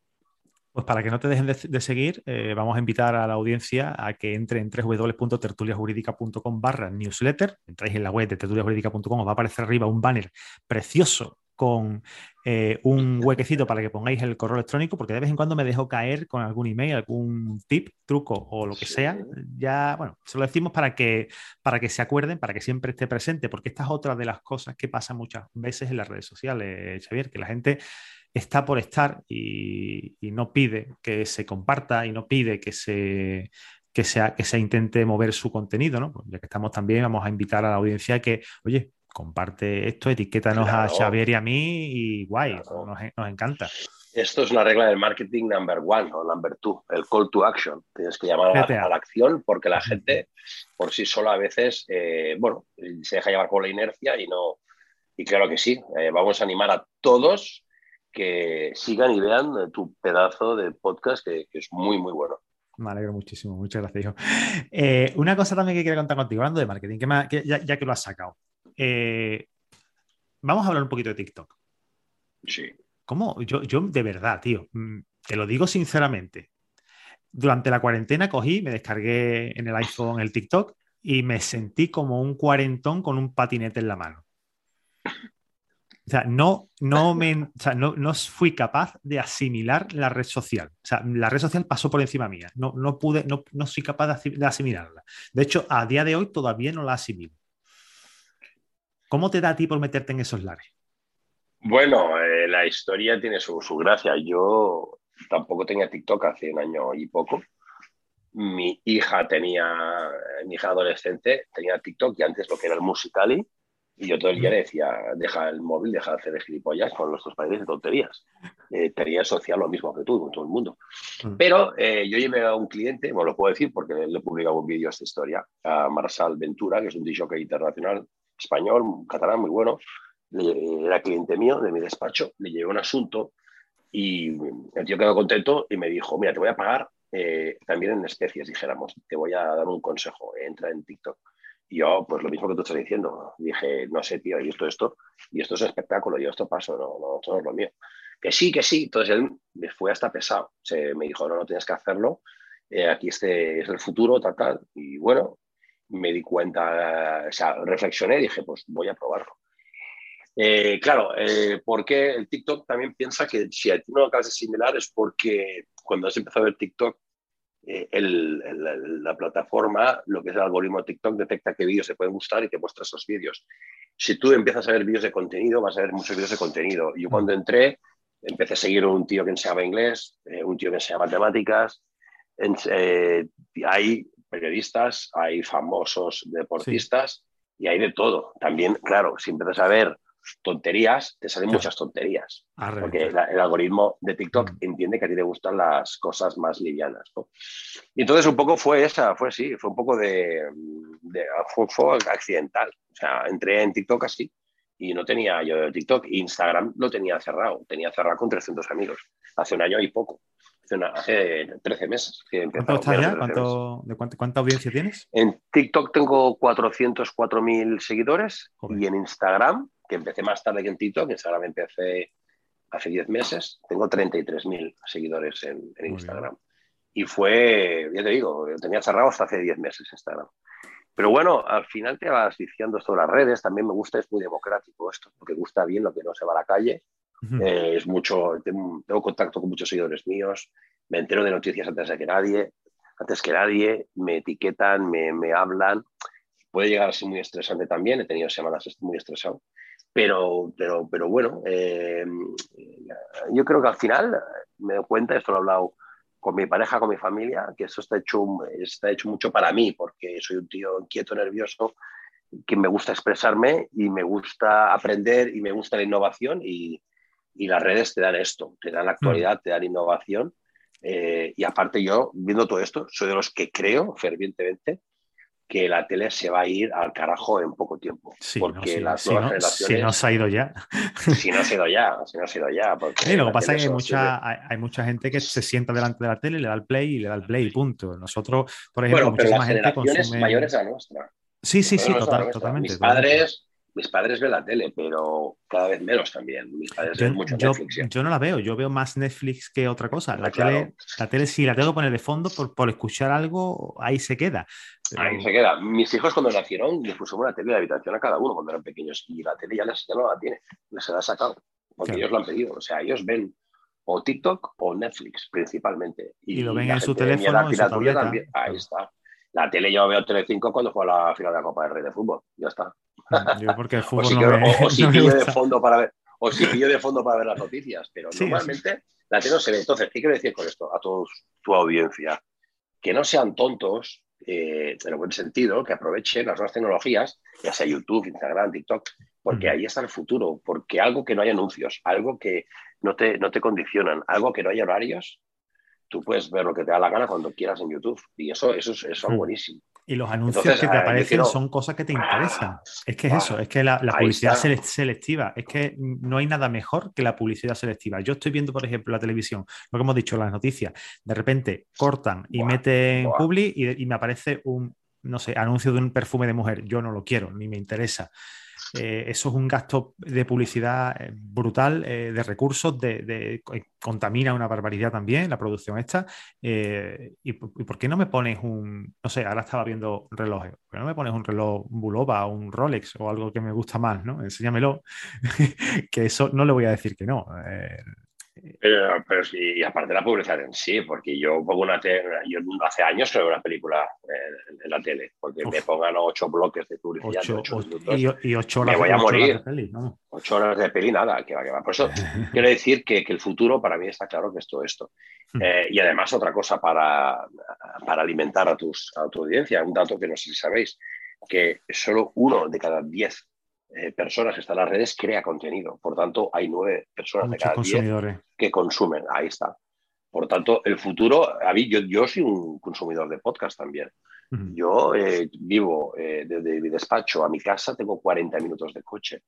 Pues para que no te dejen de, de seguir, eh, vamos a invitar a la audiencia a que entre en www.tertuliajurídica.com barra newsletter. Entráis en la web de tertuliajurídica.com, os va a aparecer arriba un banner precioso con eh, un huequecito para que pongáis el correo electrónico, porque de vez en cuando me dejo caer con algún email, algún tip, truco o lo que sea. Ya, bueno, se lo decimos para que, para que se acuerden, para que siempre esté presente, porque esta es otra de las cosas que pasa muchas veces en las redes sociales, Xavier, que la gente está por estar y, no pide que se comparta y no pide que se, que, sea, que se intente mover su contenido, ¿no? Pues ya que estamos también, vamos a invitar a la audiencia que, oye, comparte esto, etiquétanos a Xavier y a mí y guay, nos, encanta. Esto es una regla del marketing number one o number two, el call to action. Tienes que llamar a, la acción porque la gente por sí sola a veces, eh, bueno, se deja llevar por la inercia y no. Y claro que sí, eh, vamos a animar a todos que sigan y vean tu pedazo de podcast que, es muy, muy bueno. Me alegro muchísimo, muchas gracias, eh, una cosa también que quiero contar contigo, hablando de marketing, que, ya, que lo has sacado. Eh, vamos a hablar un poquito de TikTok. Sí. ¿Cómo? Yo, yo de verdad, tío, mm, te lo digo sinceramente. Durante la cuarentena cogí, me descargué en el iPhone el TikTok y me sentí como un cuarentón con un patinete en la mano. O sea, no, no, me, no, fui capaz de asimilar la red social. O sea, la red social pasó por encima mía. No, no pude, no, no soy capaz de asimilarla. De hecho, a día de hoy todavía no la asimilo. ¿Cómo te da a ti por meterte en esos lares? Bueno, eh, la historia tiene su, gracia. Yo tampoco tenía TikTok hace un año y poco. Mi hija tenía, mi hija adolescente tenía TikTok y antes lo que era el Musicali. Y yo todo el día le decía, deja el móvil, deja de hacer de gilipollas con nuestros padres de tonterías. Eh, tenía social lo mismo que tú, con todo el mundo. Mm. Pero eh, yo llevé a un cliente, bueno, lo puedo decir porque le he publicado un vídeo a esta historia, a Marsal Ventura, que es un DJ internacional español, catalán, muy bueno, era cliente mío de mi despacho, le llevé un asunto y el tío quedó contento y me dijo, mira, te voy a pagar eh, también en especies, dijéramos, te voy a dar un consejo, entra en TikTok. Y yo, pues lo mismo que tú estás diciendo, dije, no sé, tío, y esto, esto, y esto es espectáculo, yo esto paso, no, no, esto no es lo mío. Que sí, que sí, entonces él me fue hasta pesado, se, me dijo, no, no tienes que hacerlo, eh, aquí este es el futuro, tal, tal, y bueno, me di cuenta, o sea, reflexioné y dije, pues voy a probarlo. Eh, claro, eh, porque el TikTok también piensa que si a ti no acabas de similar es porque cuando has empezado a ver TikTok, eh, la plataforma, lo que es el algoritmo de TikTok, detecta qué vídeos se pueden gustar y te muestra esos vídeos. Si tú empiezas a ver vídeos de contenido, vas a ver muchos vídeos de contenido. Yo cuando entré, empecé a seguir un tío que enseñaba inglés, un tío que enseñaba matemáticas. ahí periodistas, hay famosos deportistas y hay de todo. También, claro, si empiezas a ver tonterías, te salen muchas tonterías. porque el, algoritmo de TikTok mm. entiende que a ti te gustan las cosas más livianas. Y entonces un poco fue esa, fue así, fue un poco de, fue, accidental. O sea, entré en TikTok así y no tenía yo TikTok. Instagram lo tenía cerrado, tenía cerrado con 300 amigos, hace un año y poco hace, 13 meses. ¿Cuánto estás ya? de cuánta, audiencia tienes? En TikTok tengo 404.000 seguidores y en Instagram, que empecé más tarde que en TikTok, en Instagram empecé hace 10 meses, tengo 33.000 seguidores en, Instagram. Y fue, ya te digo, tenía cerrado hasta hace 10 meses Instagram. Pero bueno, al final te vas diciendo de las redes, también me gusta, es muy democrático esto, porque gusta bien lo que no se va a la calle eh, es mucho, tengo, contacto con muchos seguidores míos, me entero de noticias antes de que nadie, antes que nadie, me etiquetan, me, me hablan. Puede llegar a ser muy estresante también, he tenido semanas muy estresado, pero, pero, pero bueno, eh, yo creo que al final me doy cuenta, esto lo he hablado con mi pareja, con mi familia, que eso está hecho, está hecho mucho para mí, porque soy un tío inquieto, nervioso, que me gusta expresarme y me gusta aprender y me gusta la innovación y, y las redes te dan esto, te dan actualidad, mm. te dan innovación. Eh, y aparte yo, viendo todo esto, soy de los que creo fervientemente que la tele se va a ir al carajo en poco tiempo. porque las nuevas generaciones... Si no se ha ido ya. si no se ha ido ya, si no se ha ido ya. Sí, lo que pasa es que hay mucha, hay, mucha gente que se sienta delante de la tele, le da el play y le da el play, punto. Nosotros, por ejemplo, bueno, pero las generaciones mayores a nuestra. Sí, sí, sí, total, totalmente. Mis padres Mis padres ven la tele, pero cada vez menos también. Mis padres yo, ven mucho yo, Netflix. yo no la veo, yo veo más Netflix que otra cosa. La, claro. tele, la tele, si la tengo que poner de fondo por, por escuchar algo, ahí se queda. Pero- Ahí se queda. Mis hijos cuando nacieron les pusimos una tele de habitación a cada uno cuando eran pequeños y la tele ya, les, ya no la tiene, se la ha sacado porque Claro. ellos lo han pedido. O sea, ellos ven o TikTok o Netflix principalmente. Y lo ven en su teléfono, en su tableta. también. Ahí está. La tele yo veo Telecinco cuando juega la final de la Copa del Rey de fútbol. Ya está. Yo porque el O si, no quiero- me, o- o (laughs) si no me pillo de fondo para ver, o si pillo de fondo para ver las noticias, pero Sí, normalmente la tele no se ve. Entonces, ¿qué quiero decir con esto a toda tu audiencia? Que no sean tontos, eh, en el buen sentido, que aprovechen las nuevas tecnologías, ya sea YouTube, Instagram, TikTok, porque ahí está el futuro, porque algo que no haya anuncios, algo que no te, no te condicionan, algo que no haya horarios, tú puedes ver lo que te da la gana cuando quieras en YouTube. Y eso, eso, es- eso es buenísimo. Y los anuncios Entonces, que te yo aparecen quiero- son cosas que te interesan. Es que es eso, es que la, publicidad selectiva, es que no hay nada mejor que la publicidad selectiva. Yo estoy viendo, por ejemplo, la televisión, lo que hemos dicho, las noticias, de repente cortan y meten buah. publi y, y me aparece un, no sé, anuncio de un perfume de mujer. Yo no lo quiero, ni me interesa. Eh, eso es un gasto de publicidad eh, brutal, eh, de recursos, de, contamina una barbaridad también la producción esta. Y, por qué no me pones un, no sé, ahora estaba viendo relojes, ¿por qué no me pones un reloj Bulova o un Rolex o algo que me gusta más, ¿no? Enséñamelo, (laughs) que eso no le voy a decir que no. Eh, Pero, pero sí, y aparte de la publicidad en sí, porque yo pongo una yo hace años veo una película en, en la tele, porque Uf. me pongan ocho bloques de publicidad, ocho, ocho ocho- minutos, y, y ocho Me horas, voy a horas morir. de peli, ¿no? ocho horas de peli, nada, que va, que va. Por eso (laughs) quiero decir que, que el futuro para mí está claro que es todo esto. Hmm. Eh, y además otra cosa para, para alimentar a, tus, a tu audiencia, un dato que no sé si sabéis, que solo uno de cada diez eh, personas que están en las redes crea contenido. Por tanto, hay nueve personas de cada diez consumidores. que consumen. Ahí está. Por tanto, el futuro, a mí, yo, yo soy un consumidor de podcast también. Yo eh, vivo eh, desde mi despacho a mi casa, tengo 40 minutos de coche.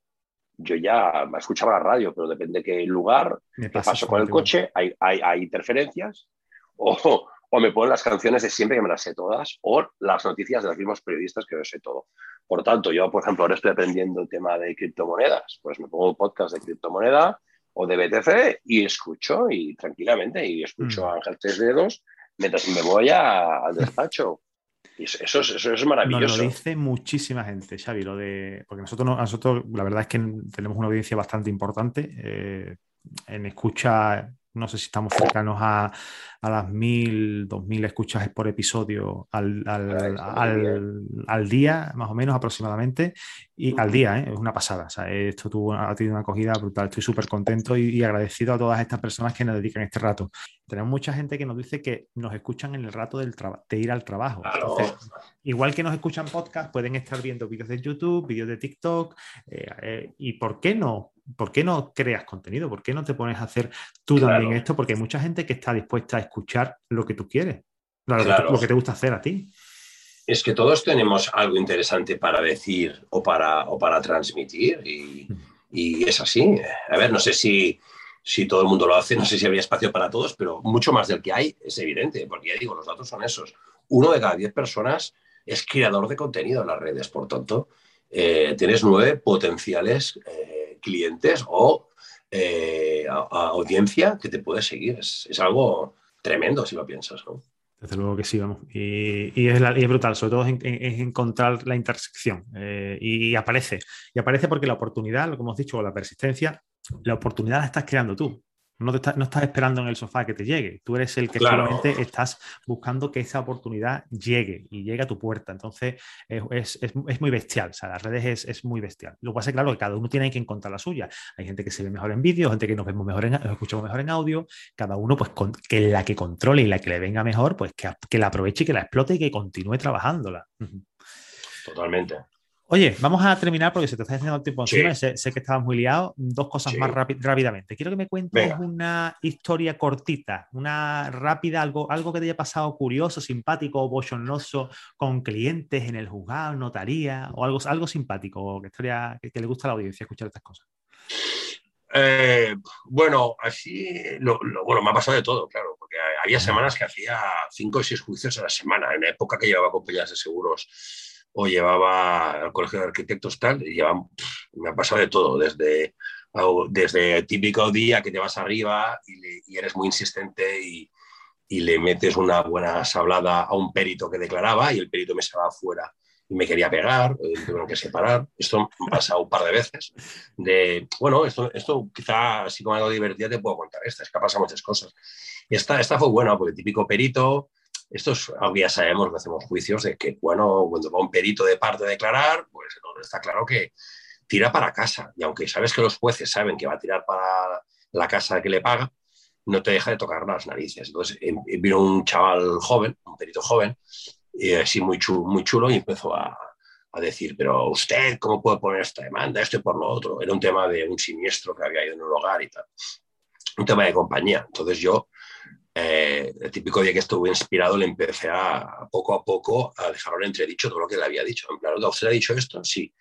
Yo ya escuchaba la radio, pero depende de qué lugar, Me qué paso con el coche, hay, hay, hay interferencias, (laughs) o, o me ponen las canciones de siempre que me las sé todas, o las noticias de los mismos periodistas que yo sé todo. Por tanto, yo, por ejemplo, ahora estoy aprendiendo el tema de criptomonedas, pues me pongo un podcast de criptomoneda o de BTC y escucho y tranquilamente, y escucho Mm. a Ángel Tres Dedos mientras me voy a- al despacho. Y eso, es- eso es Nos maravilloso. lo dice muchísima gente, Xavi, lo de. Porque nosotros, no- nosotros la verdad es que tenemos una audiencia bastante importante. eh, en escucha, no sé si estamos cercanos a, a las mil, dos mil escuchas por episodio al, al- al- al día, más o menos aproximadamente. Y al día, ¿eh? es una pasada. O sea, esto tuvo, ha tenido una acogida brutal. Estoy súper contento y, y agradecido a todas estas personas que nos dedican este rato. Tenemos mucha gente que nos dice que nos escuchan en el rato del de ir al trabajo. Entonces, Igual que nos escuchan podcast, pueden estar viendo vídeos de YouTube, vídeos de TikTok. eh, eh, ¿Y por qué no? ¿Por qué no creas contenido? ¿Por qué no te pones a hacer tú Claro. también esto? Porque hay mucha gente que está dispuesta a escuchar lo que tú quieres, lo, que tú- Claro. lo que te gusta hacer a ti. Es que todos tenemos algo interesante para decir o para, o para transmitir y, y es así. A ver, no sé si, si todo el mundo lo hace, no sé si habría espacio para todos, pero mucho más del que hay es evidente, porque ya digo, los datos son esos. Uno de cada diez personas es creador de contenido en las redes, por tanto, eh, tienes nueve potenciales eh, clientes o eh, audiencia que te puede seguir. Es, algo tremendo si lo piensas, ¿no? Desde luego que sí, vamos. Y, es, la- y es brutal, sobre todo es, en- es encontrar la intersección. eh, y, aparece. Y aparece porque la oportunidad, que hemos dicho, o la persistencia, la oportunidad la estás creando tú. No, te estás, no estás esperando en el sofá que te llegue. Tú eres el que Claro. solamente estás buscando que esa oportunidad llegue y llegue a tu puerta. Entonces, es, es- es- muy bestial. O sea, las redes es, es muy bestial. Lo que pasa es claro que cada uno tiene que encontrar la suya. Hay gente que se ve mejor en vídeo, gente que nos vemos mejor en, nos escuchamos mejor en audio. Cada uno, pues, con- que la que controle y la que le venga mejor, pues que, que la aproveche y que la explote y que continúe trabajándola. Totalmente. Oye, vamos a terminar porque se te está haciendo el tiempo Sí. encima. y Sé, sé que estabas muy liado. Dos cosas Sí. más rápi- rápidamente. Quiero que me cuentes Venga. una historia cortita, una rápida, algo, algo que te haya pasado curioso, simpático bochornoso con clientes en el juzgado, notaría o algo, algo simpático que, historia, que, que le gusta a la audiencia escuchar estas cosas. Eh, bueno, así, lo, lo- bueno, me ha pasado de todo, claro, porque había semanas que hacía cinco o seis juicios a la semana, en la época que llevaba compañías de seguros o llevaba al colegio de arquitectos tal, y me ha pasado de todo, desde, desde el típico día que te vas arriba y, eres muy insistente y, y, le metes una buena sablada a un perito que declaraba y el perito me se va afuera y me quería pegar, eh, tuvieron que separar. Esto me ha pasado un par de veces. De, bueno, esto, esto quizá así como algo divertido te puedo contar esta, es que ha pasado muchas cosas. Esta, esta fue buena, porque el típico perito esto es algo que ya sabemos que hacemos juicios de que, bueno, cuando va un perito de parte a declarar, pues está claro que tira para casa. Y aunque sabes que los jueces saben que va a tirar para la casa que le paga, no te deja de tocar las narices. Entonces vino un chaval joven, un perito joven, y así muy chulo, muy chulo y empezó a, a decir, pero usted, ¿cómo puede poner esta demanda? Esto y por lo otro. Era un tema de un siniestro que había ido en un hogar y tal. Un tema de compañía. Entonces yo eh, el típico día que estuve inspirado le empecé a poco a poco a dejarlo en entredicho todo lo que le había dicho. En plan, ¿usted ha dicho esto? Sí.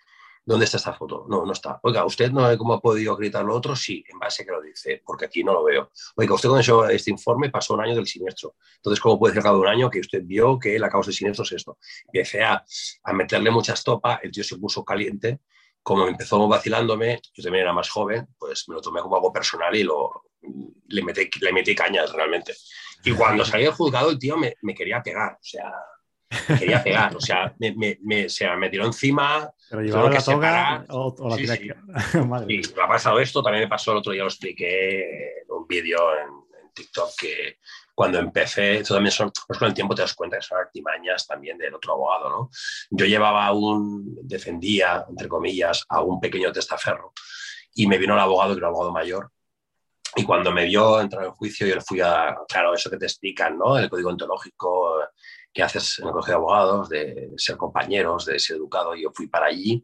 ¿Dónde está esta foto? No, no está. Oiga, ¿usted no cómo ha podido gritar lo otro? Sí, en base a que lo dice, porque aquí no lo veo. Oiga, usted con este informe pasó un año del siniestro. Entonces, ¿cómo puede ser cada un año que usted vio que la causa del siniestro es esto? Empecé a, a meterle mucha estopa, el tío se puso caliente como empezó vacilándome, yo también era más joven, pues me lo tomé como algo personal y lo, le, metí, le metí cañas realmente. Y cuando salí del juzgado, el tío me, me quería pegar, o sea, me quería pegar, o sea, me, me, me, me tiró encima. Pero llevaba la toga o, o, la sí, sí. (laughs) Madre. me ha pasado esto, también me pasó el otro día, lo expliqué en un vídeo en, en TikTok que cuando empecé, esto también son, pues con el tiempo te das cuenta que son artimañas también del otro abogado, ¿no? Yo llevaba un, defendía, entre comillas, a un pequeño testaferro y me vino el abogado, que era un abogado mayor, y cuando me vio entrar en juicio, yo le fui a, claro, eso que te explican, ¿no? El código ontológico que haces en el colegio de abogados, de ser compañeros, de ser educado, y yo fui para allí.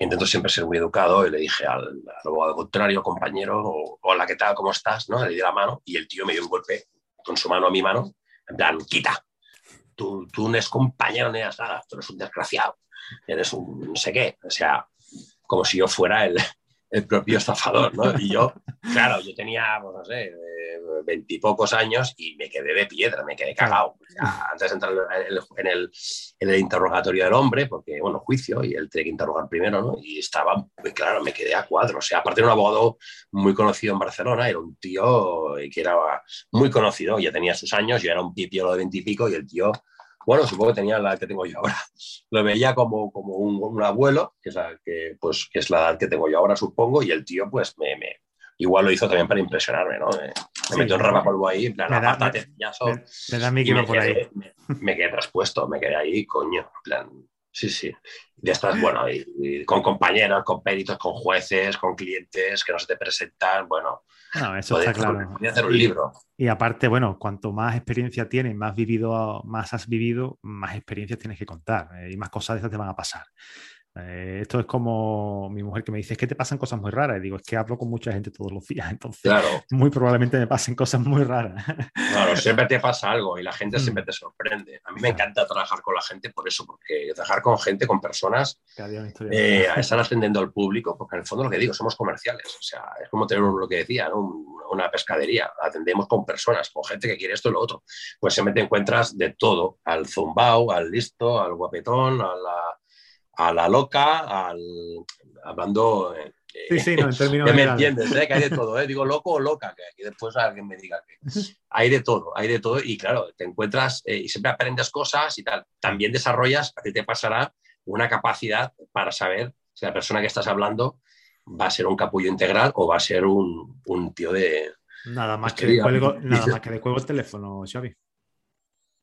Intento siempre ser muy educado y le dije al, al abogado contrario, compañero, hola, ¿qué tal? ¿Cómo estás? ¿no? Le di la mano y el tío me dio un golpe con su mano a mi mano, en plan, quita. Tú, tú no eres compañero ni nada, tú eres un desgraciado, eres un no sé qué. O sea, como si yo fuera el, el propio estafador, ¿no? Y yo, (laughs) claro, yo tenía, pues no sé, veintipocos años y me quedé de piedra, me quedé cagado. O sea, antes de entrar en el, en el, interrogatorio del hombre, porque, bueno, juicio, y él tiene que interrogar primero, ¿no? Y estaba, claro, me quedé a cuadro. O sea, aparte de un abogado muy conocido en Barcelona, era un tío que era muy conocido, ya tenía sus años, yo era un pipiolo de veintipico y el tío bueno, supongo que tenía la edad que tengo yo ahora. (laughs) Lo veía como, como un, un abuelo, que es, la, que, pues, que es la edad que tengo yo ahora, supongo, y el tío, pues, me, me igual lo hizo también para impresionarme, ¿no? Me, sí, metió el polvo ahí, en plan, me da, apártate, me, me, me da mi me por quedé, ahí. Me, me, quedé traspuesto, me quedé ahí, coño, en plan, sí, sí. Y estás, bueno, y, y con compañeros, con peritos, con jueces, con clientes que no se te presentan, bueno. No, eso está claro. Hacer un libro. Y aparte, bueno, cuanto más experiencia tienes, más vivido, más has vivido, más experiencias tienes que contar eh, y más cosas de esas te van a pasar. Eh, esto es como mi mujer que me dice, es que te pasan cosas muy raras. Y digo, es que hablo con mucha gente todos los días, (laughs) entonces claro. muy probablemente me pasen cosas muy raras. Claro, (laughs) siempre te pasa algo y la gente siempre te sorprende. A mí me encanta trabajar con la gente por eso, porque trabajar con gente, con personas, eh, están (laughs) atendiendo al público, porque en el fondo lo que digo, somos comerciales. O sea, es como tener lo que decía, ¿no? una pescadería. Atendemos con personas, con gente que quiere esto y lo otro. Pues siempre te encuentras de todo, al zumbao, al listo, al guapetón, a la a la loca, al, hablando... Eh, sí, sí, no, en términos (laughs) me entiendes, ¿eh? que hay de todo, ¿eh? digo loco o loca, que aquí después alguien me diga que (laughs) hay de todo, hay de todo y claro, te encuentras eh, y siempre aprendes cosas y tal. También desarrollas, a ti te pasará una capacidad para saber si la persona que estás hablando va a ser un capullo integral o va a ser un, un tío de... Nada más, que de cuelgo, (laughs) nada más que de cuelgo el teléfono, Xavi.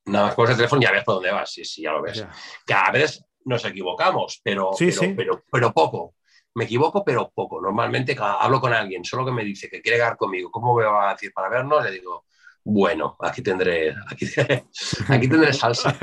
Nada más que el teléfono y ya ves por dónde vas, sí, sí, ya lo ves. Ya. Cada vez nos equivocamos, pero, sí, pero, sí. pero, pero, poco. Me equivoco, pero poco. Normalmente hablo con alguien, solo que me dice que quiere quedar conmigo, ¿cómo me va a decir para vernos? Le digo, bueno, aquí tendré, aquí, (laughs) aquí tendré salsa.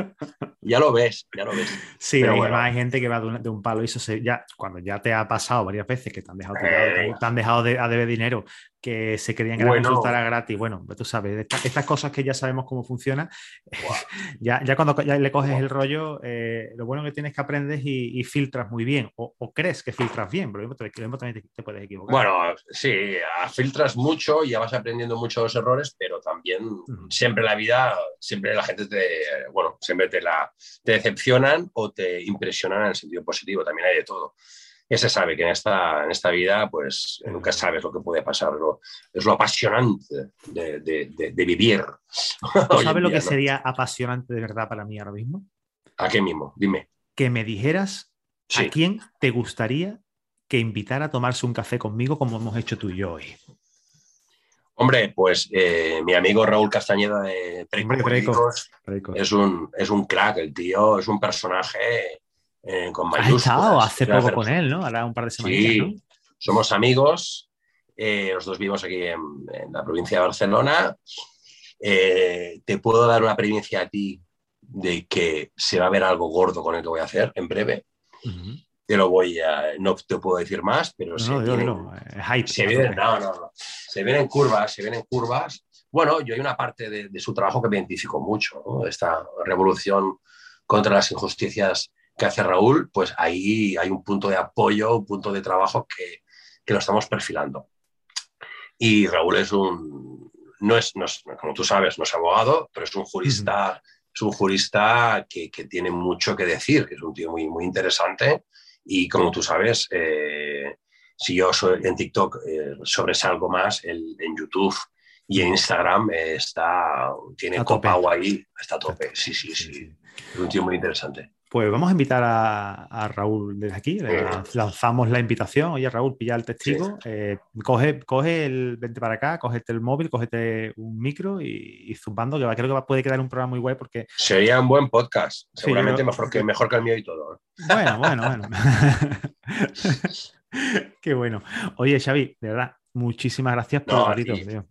Ya lo ves, ya lo ves. Sí, hay, bueno. hay, gente que va de un, de un, palo y eso se, ya, cuando ya te ha pasado varias veces que te han dejado, te han dejado de, a deber dinero, que se creían que la consulta era gratis. Bueno, tú sabes, estas, cosas que ya sabemos cómo funciona, (laughs) ya, ya cuando ya le coges el rollo, eh, lo bueno que tienes que aprendes y, filtras muy bien, o, crees que filtras bien, pero también te, puedes equivocar. Bueno, sí, filtras mucho y ya vas aprendiendo mucho los errores, pero también siempre en la vida, siempre la gente te, bueno, siempre te, la, te decepcionan o te impresionan en el sentido positivo, también hay de todo ya se sabe que en esta, en esta vida pues nunca sabes lo que puede pasar. es lo apasionante de, de, vivir. (laughs) ¿Sabes lo que sería apasionante de verdad para mí ahora mismo? ¿A qué mismo? Dime. Que me dijeras a quién te gustaría que invitara a tomarse un café conmigo como hemos hecho tú y yo hoy. Hombre, pues eh, mi amigo Raúl Castañeda de Preco, Es, un, es un crack, el tío es un personaje eh, con mayúsculas. Has estado hace poco con él, ¿no? Ahora un par de semanas. Sí, somos amigos. Eh, los dos vivimos aquí en, la provincia de Barcelona. Eh, te puedo dar una primicia a ti de que se va a ver algo gordo con el que voy a hacer en breve. Te lo voy a. No te puedo decir más, pero se, vienen, se, vienen, no, no, se vienen curvas, se vienen curvas. Bueno, yo hay una parte de, su trabajo que me identifico mucho, esta revolución contra las injusticias que hace Raúl, pues ahí hay un punto de apoyo, un punto de trabajo que, que lo estamos perfilando. Y Raúl es un, no es, como tú sabes, no es abogado, pero es un jurista, es un jurista que, que, tiene mucho que decir, que es un tío muy, muy interesante. Y como tú sabes, eh, si yo soy en TikTok eh, sobresalgo más, el, en YouTube y en Instagram está, tiene copa ahí, está a tope. Sí, sí, sí. Es un tío muy interesante. Pues vamos a invitar a, Raúl desde aquí. lanzamos la invitación. Oye, Raúl, pilla el testigo. Eh, coge, coge el. Vente para acá, cógete el móvil, cógete un micro y, zumbando, que va, creo que puede quedar un programa muy guay porque. Sería un buen podcast. Seguramente mejor, que, mejor que el mío y todo. ¿eh? Bueno, bueno, bueno. (laughs) (laughs) Qué bueno. Oye, Xavi, de verdad, muchísimas gracias por el ratito, tío.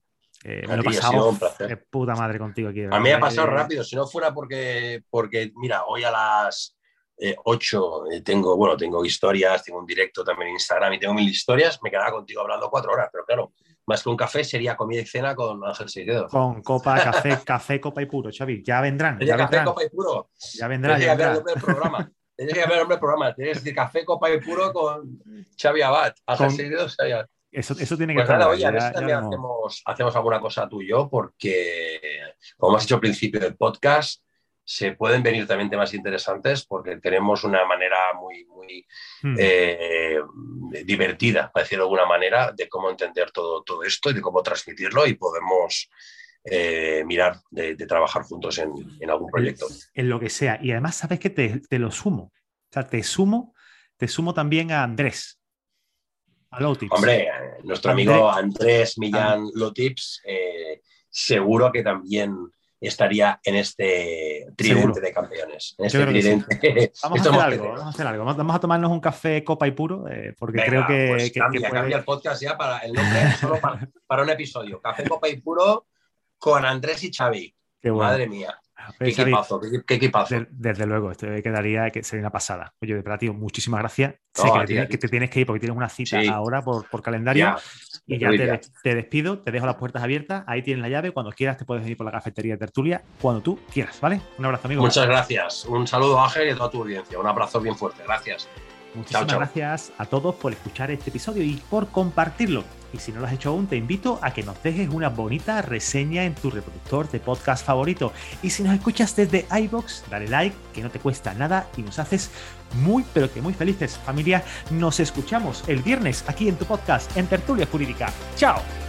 Eh, me lo he pasado de puta madre contigo aquí. A mí ha pasado rápido, si no fuera porque, porque mira, hoy a las 8 eh, eh, tengo, bueno, tengo historias, tengo un directo también en Instagram y tengo mil historias, me quedaba contigo hablando cuatro horas, pero claro, más que un café sería comida y cena con Ángel Seguido. Con copa, café, café, copa y puro, Xavi, ya vendrán. Ya café, copa y puro. Ya vendrán. Ya vendrán. el programa. Tienes que ver el nombre del programa. Tienes que decir café, copa y puro con Xavi Abad. Ángel Xavi Abad. Eso, eso tiene que pues nada, oye, a ver si también hacemos, hacemos, alguna cosa tú y yo, porque, como has dicho al principio del podcast, se pueden venir también temas interesantes porque tenemos una manera muy, muy hmm. eh, divertida, para decirlo de alguna manera, de cómo entender todo, todo esto y de cómo transmitirlo y podemos eh, mirar de, trabajar juntos en, en, algún proyecto. En lo que sea. Y además, sabes que te, te, lo sumo. O sea, te sumo, te sumo también a Andrés. Hombre, nuestro amigo Andrés Millán ah. Lotips eh, seguro que también estaría en este tridente de campeones. Este vamos, a hacer algo, vamos, a hacer algo, vamos a tomarnos un café copa y puro, eh, porque creo que, pues cambia, el podcast ya para el nombre, (laughs) solo para, un episodio. Café copa y puro con Andrés y Xavi. Madre mía. Qué equipazo, qué, equipazo. desde luego, esto quedaría que sería una pasada. Oye, de tío, muchísimas gracias. sé que, te tienes que ir porque tienes una cita ahora por, por calendario. y ya te, despido, te dejo las puertas abiertas. Ahí tienes la llave. Cuando quieras, te puedes venir por la cafetería de tertulia. Cuando tú quieras, ¿vale? Un abrazo, amigo. Muchas gracias. Un saludo, Ángel, y a toda tu audiencia. Un abrazo bien fuerte. Gracias. Muchísimas gracias a todos por escuchar este episodio y por compartirlo. Y si no lo has hecho aún, te invito a que nos dejes una bonita reseña en tu reproductor de podcast favorito. Y si nos escuchas desde iBox, dale like, que no te cuesta nada y nos haces muy, pero que muy felices. Familia, nos escuchamos el viernes aquí en tu podcast, en Tertulia Jurídica. ¡Chao!